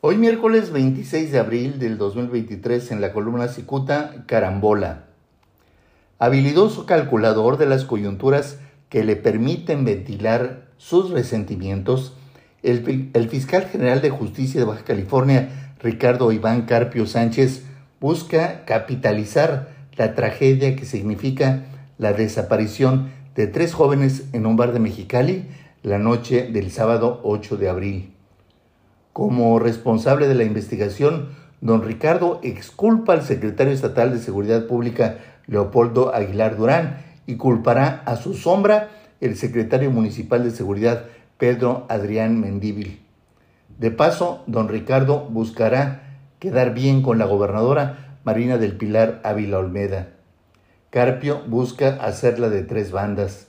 Hoy miércoles 26 de abril del 2023 en la columna Cicuta, Carambola. Habilidoso calculador de las coyunturas que le permiten ventilar sus resentimientos, el, fiscal general de justicia de Baja California, Ricardo Iván Carpio Sánchez, busca capitalizar la tragedia que significa la desaparición de tres jóvenes en un bar de Mexicali la noche del sábado 8 de abril. Como responsable de la investigación, don Ricardo exculpa al secretario estatal de Seguridad Pública, Leopoldo Aguilar Durán, y culpará a su sombra el secretario municipal de Seguridad, Pedro Adrián Mendíbil. De paso, don Ricardo buscará quedar bien con la gobernadora Marina del Pilar Ávila Olmeda. Carpio busca hacerla de tres bandas.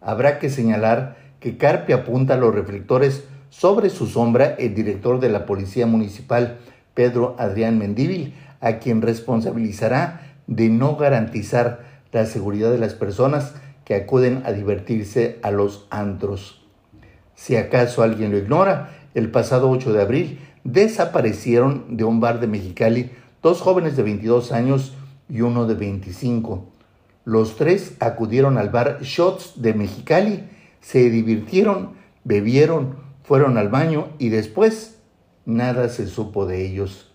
Habrá que señalar que Carpio apunta los reflectores sobre su sombra el director de la Policía Municipal, Pedro Adrián Mendíbil, a quien responsabilizará de no garantizar la seguridad de las personas que acuden a divertirse a los antros. Si acaso alguien lo ignora, el pasado 8 de abril desaparecieron de un bar de Mexicali dos jóvenes de 22 años y uno de 25. Los tres acudieron al bar Shots de Mexicali, se divirtieron, bebieron, fueron al baño y después nada se supo de ellos.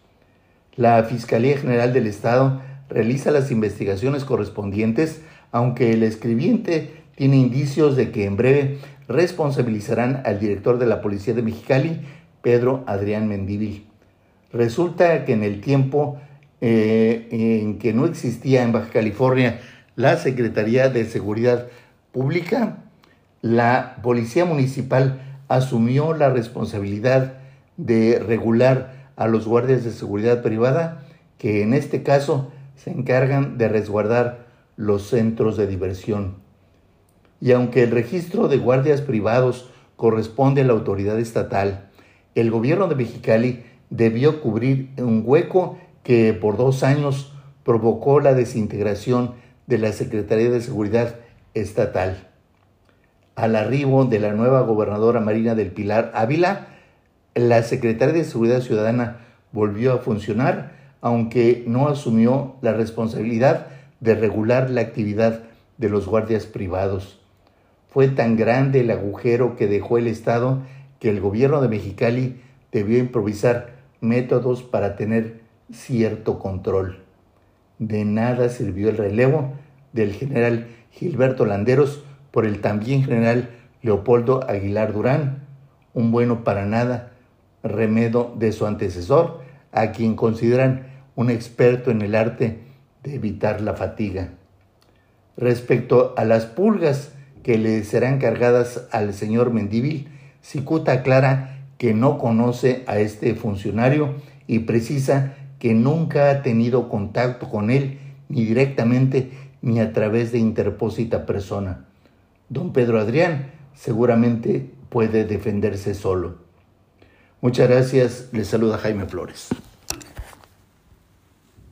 La Fiscalía General del Estado realiza las investigaciones correspondientes, aunque el escribiente tiene indicios de que en breve responsabilizarán al director de la Policía de Mexicali, Pedro Adrián Mendívil. Resulta que en el tiempo eh, en que no existía en Baja California la Secretaría de Seguridad Pública, la Policía Municipal asumió la responsabilidad de regular a los guardias de seguridad privada que en este caso se encargan de resguardar los centros de diversión. Y aunque el registro de guardias privados corresponde a la autoridad estatal, el gobierno de Mexicali debió cubrir un hueco que por dos años provocó la desintegración de la Secretaría de Seguridad Estatal al arribo de la nueva gobernadora Marina del Pilar Ávila, la Secretaría de Seguridad Ciudadana volvió a funcionar, aunque no asumió la responsabilidad de regular la actividad de los guardias privados. Fue tan grande el agujero que dejó el Estado que el gobierno de Mexicali debió improvisar métodos para tener cierto control. De nada sirvió el relevo del general Gilberto Landeros, por el también general Leopoldo Aguilar Durán, un bueno para nada remedo de su antecesor, a quien consideran un experto en el arte de evitar la fatiga. Respecto a las pulgas que le serán cargadas al señor Mendívil, Cicuta aclara que no conoce a este funcionario y precisa que nunca ha tenido contacto con él ni directamente ni a través de interpósita persona. Don Pedro Adrián seguramente puede defenderse solo. Muchas gracias, les saluda Jaime Flores.